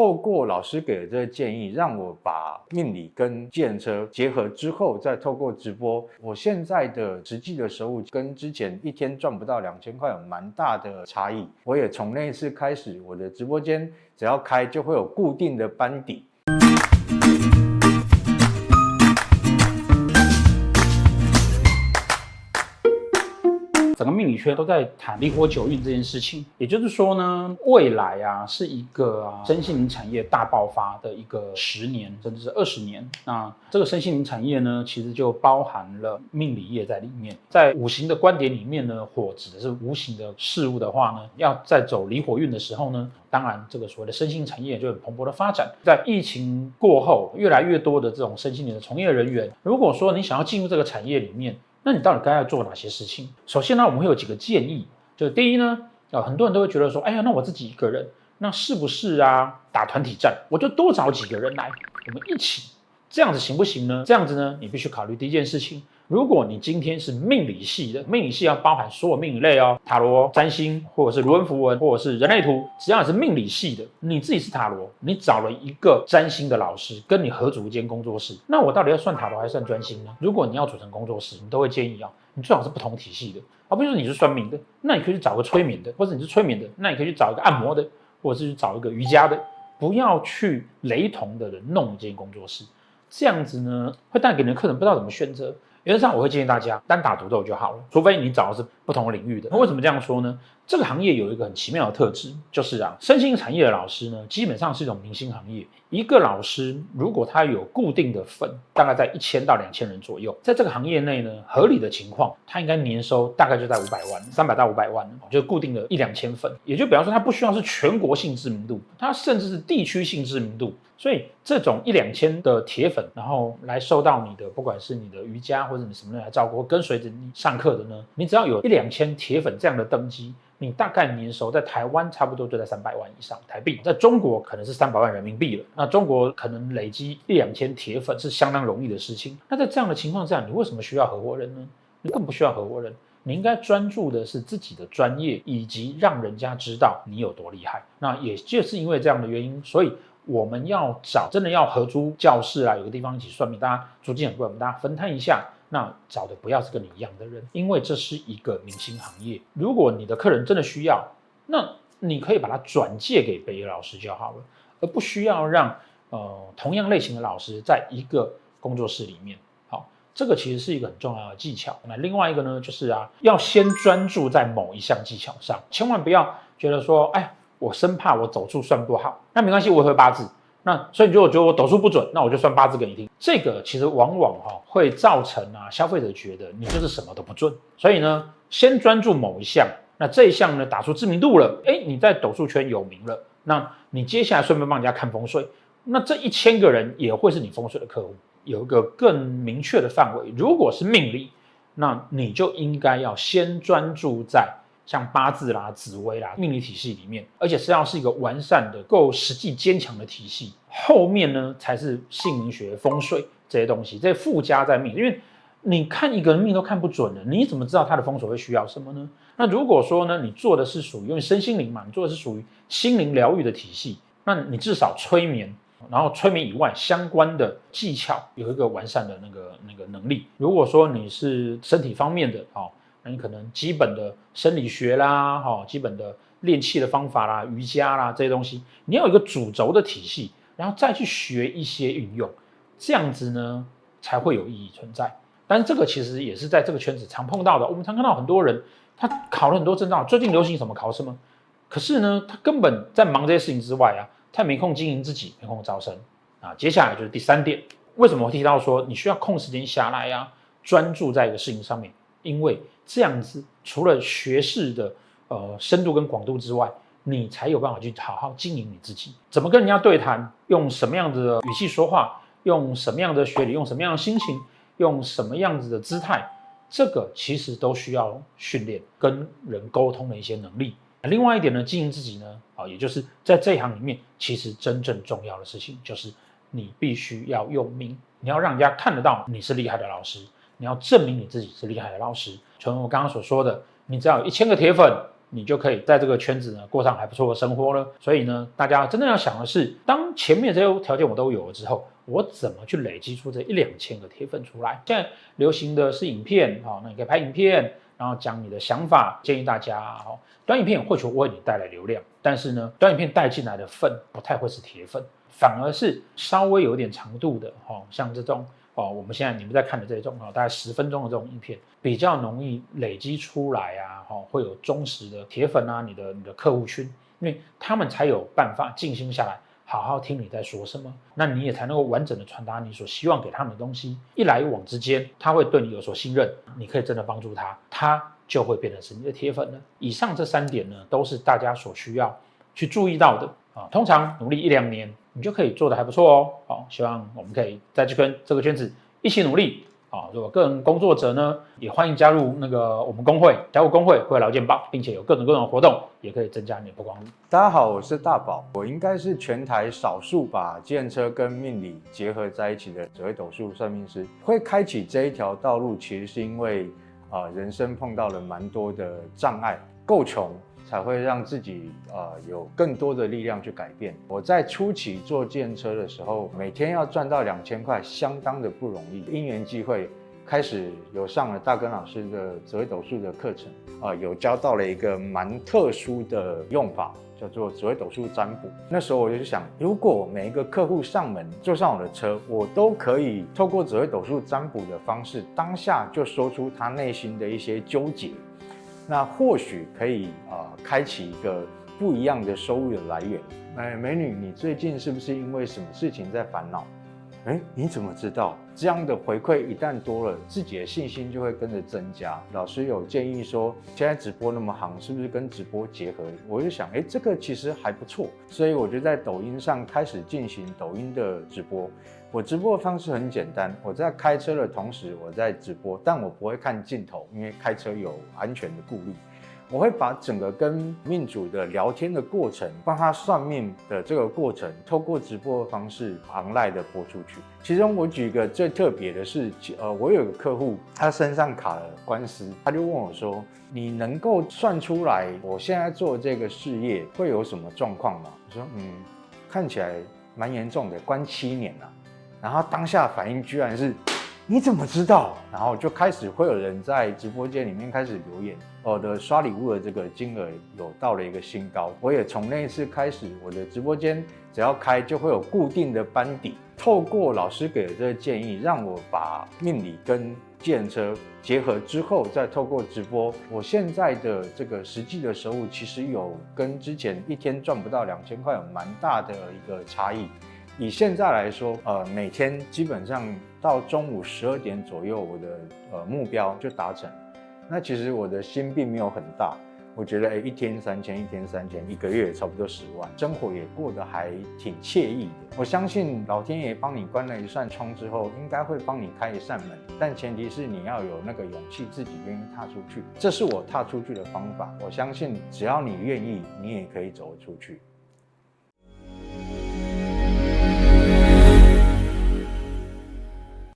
透过老师给的这个建议，让我把命理跟健车结合之后，再透过直播，我现在的实际的收入跟之前一天赚不到两千块有蛮大的差异。我也从那一次开始，我的直播间只要开就会有固定的班底。命理圈都在谈离火九运这件事情，也就是说呢，未来啊是一个啊身心灵产业大爆发的一个十年，甚至是二十年。那这个身心灵产业呢，其实就包含了命理业在里面。在五行的观点里面呢，火指的是无形的事物的话呢，要在走离火运的时候呢，当然这个所谓的身心产业就很蓬勃的发展。在疫情过后，越来越多的这种身心灵的从业人员，如果说你想要进入这个产业里面，那你到底该要做哪些事情？首先呢，我们会有几个建议。就第一呢，啊，很多人都会觉得说，哎呀，那我自己一个人，那是不是啊打团体战？我就多找几个人来，我们一起，这样子行不行呢？这样子呢，你必须考虑第一件事情。如果你今天是命理系的，命理系要包含所有命理类哦，塔罗、占星，或者是卢恩符文，或者是人类图，只要你是命理系的，你自己是塔罗，你找了一个占星的老师跟你合组一间工作室，那我到底要算塔罗还是算专星呢？如果你要组成工作室，你都会建议啊，你最好是不同体系的，而不是说你是算命的，那你可以去找个催眠的，或者你是催眠的，那你可以去找一个按摩的，或者是去找一个瑜伽的，不要去雷同的人弄一间工作室，这样子呢，会带给你的客人不知道怎么选择。原则上，我会建议大家单打独斗就好了，除非你找的是不同领域的。那为什么这样说呢？这个行业有一个很奇妙的特质，就是啊，身心产业的老师呢，基本上是一种明星行业。一个老师如果他有固定的粉，大概在一千到两千人左右，在这个行业内呢，合理的情况，他应该年收大概就在五百万，三百到五百万，就固定的一两千粉。也就比方说，他不需要是全国性知名度，他甚至是地区性知名度。所以这种一两千的铁粉，然后来收到你的，不管是你的瑜伽或者你什么人来照顾，跟随着你上课的呢，你只要有一两千铁粉这样的登机，你大概年收在台湾差不多就在三百万以上台币，在中国可能是三百万人民币了。那中国可能累积一两千铁粉是相当容易的事情。那在这样的情况下，你为什么需要合伙人呢？你更不需要合伙人，你应该专注的是自己的专业，以及让人家知道你有多厉害。那也就是因为这样的原因，所以。我们要找真的要合租教室啊，有个地方一起算命，大家租金很贵，我们大家分摊一下。那找的不要是跟你一样的人，因为这是一个明星行业。如果你的客人真的需要，那你可以把它转借给别的老师就好了，而不需要让呃同样类型的老师在一个工作室里面。好，这个其实是一个很重要的技巧。那另外一个呢，就是啊，要先专注在某一项技巧上，千万不要觉得说，哎。我生怕我斗数算不好，那没关系，我会八字。那所以如果觉得我斗数不准，那我就算八字给你听。这个其实往往哈、哦、会造成啊消费者觉得你就是什么都不准。所以呢，先专注某一项，那这一项呢打出知名度了，哎，你在斗数圈有名了，那你接下来顺便帮人家看风水，那这一千个人也会是你风水的客户，有一个更明确的范围。如果是命理，那你就应该要先专注在。像八字啦、紫微啦，命理体系里面，而且实际上是一个完善的、够实际、坚强的体系。后面呢，才是姓名学、风水这些东西，这附加在命。因为你看一个人命都看不准了，你怎么知道他的风水会需要什么呢？那如果说呢，你做的是属于因为身心灵嘛，你做的是属于心灵疗愈的体系，那你至少催眠，然后催眠以外相关的技巧有一个完善的那个那个能力。如果说你是身体方面的哦。那你可能基本的生理学啦，哈，基本的练气的方法啦，瑜伽啦这些东西，你要有一个主轴的体系，然后再去学一些运用，这样子呢才会有意义存在。但是这个其实也是在这个圈子常碰到的，我们常看到很多人他考了很多证照，最近流行什么考什么，可是呢他根本在忙这些事情之外啊，他没空经营自己，没空招生啊。接下来就是第三点，为什么我提到说你需要空时间下来呀，专注在一个事情上面？因为这样子，除了学识的呃深度跟广度之外，你才有办法去好好经营你自己。怎么跟人家对谈？用什么样子的语气说话？用什么样的学理？用什么样的心情？用什么样子的姿态？这个其实都需要训练跟人沟通的一些能力。另外一点呢，经营自己呢，啊，也就是在这一行里面，其实真正重要的事情就是你必须要用命，你要让人家看得到你是厉害的老师。你要证明你自己是厉害的老师，从我刚刚所说的，你只要有一千个铁粉，你就可以在这个圈子呢过上还不错的生活了。所以呢，大家真的要想的是，当前面这些条件我都有了之后，我怎么去累积出这一两千个铁粉出来？现在流行的是影片，好，那你可以拍影片，然后讲你的想法，建议大家，好，短影片或许为你带来流量，但是呢，短影片带进来的粉不太会是铁粉，反而是稍微有点长度的，哈，像这种。哦，我们现在你们在看的这种啊，大概十分钟的这种影片，比较容易累积出来啊，哈，会有忠实的铁粉啊，你的你的客户群，因为他们才有办法静心下来，好好听你在说什么，那你也才能够完整的传达你所希望给他们的东西。一来一往之间，他会对你有所信任，你可以真的帮助他，他就会变成是你的铁粉了。以上这三点呢，都是大家所需要去注意到的啊。通常努力一两年。你就可以做得还不错哦，好，希望我们可以在这跟这个圈子一起努力啊。如果个人工作者呢，也欢迎加入那个我们工会，加入工会会劳健保，并且有各种各种活动，也可以增加你的曝光率。大家好，我是大宝，我应该是全台少数把计程车跟命理结合在一起的紫微斗数算命师。会开启这一条道路，其实是因为啊、人生碰到了蛮多的障碍，够穷。才会让自己呃有更多的力量去改变。我在初期做建车的时候，每天要赚到两千块，相当的不容易。因缘际会，开始有上了大根老师的紫微斗数的课程，啊、有教到了一个蛮特殊的用法，叫做紫微斗数占卜。那时候我就想，如果每一个客户上门坐上我的车，我都可以透过紫微斗数占卜的方式，当下就说出他内心的一些纠结。那或许可以啊、呃，开启一个不一样的收入的来源。哎，美女，你最近是不是因为什么事情在烦恼？哎，你怎么知道？这样的回馈一旦多了，自己的信心就会跟着增加。老师有建议说，现在直播那么行，是不是跟直播结合？我就想，哎，这个其实还不错，所以我就在抖音上开始进行抖音的直播。我直播的方式很简单，我在开车的同时我在直播，但我不会看镜头，因为开车有安全的顾虑。我会把整个跟命主的聊天的过程，帮他算命的这个过程，透过直播的方式 online 的播出去。其中我举一个最特别的是，呃，我有个客户，他身上卡了官司，他就问我说：“你能够算出来我现在做这个事业会有什么状况吗？”我说：“嗯，看起来蛮严重的，关七年了。”然后当下反应居然是，你怎么知道？然后就开始会有人在直播间里面开始留言，我的刷礼物的这个金额有到了一个新高。我也从那一次开始，我的直播间只要开就会有固定的班底。透过老师给的这个建议，让我把命理跟计程车结合之后，再透过直播，我现在的这个实际的收入其实有跟之前一天赚不到两千块有蛮大的一个差异。以现在来说，呃，每天基本上到中午十二点左右，我的呃目标就达成。那其实我的心并没有很大，我觉得诶，一天三千，一天三千，一个月差不多十万，生活也过得还挺惬意的。我相信老天爷帮你关了一扇窗之后，应该会帮你开一扇门，但前提是你要有那个勇气，自己愿意踏出去。这是我踏出去的方法。我相信只要你愿意，你也可以走出去。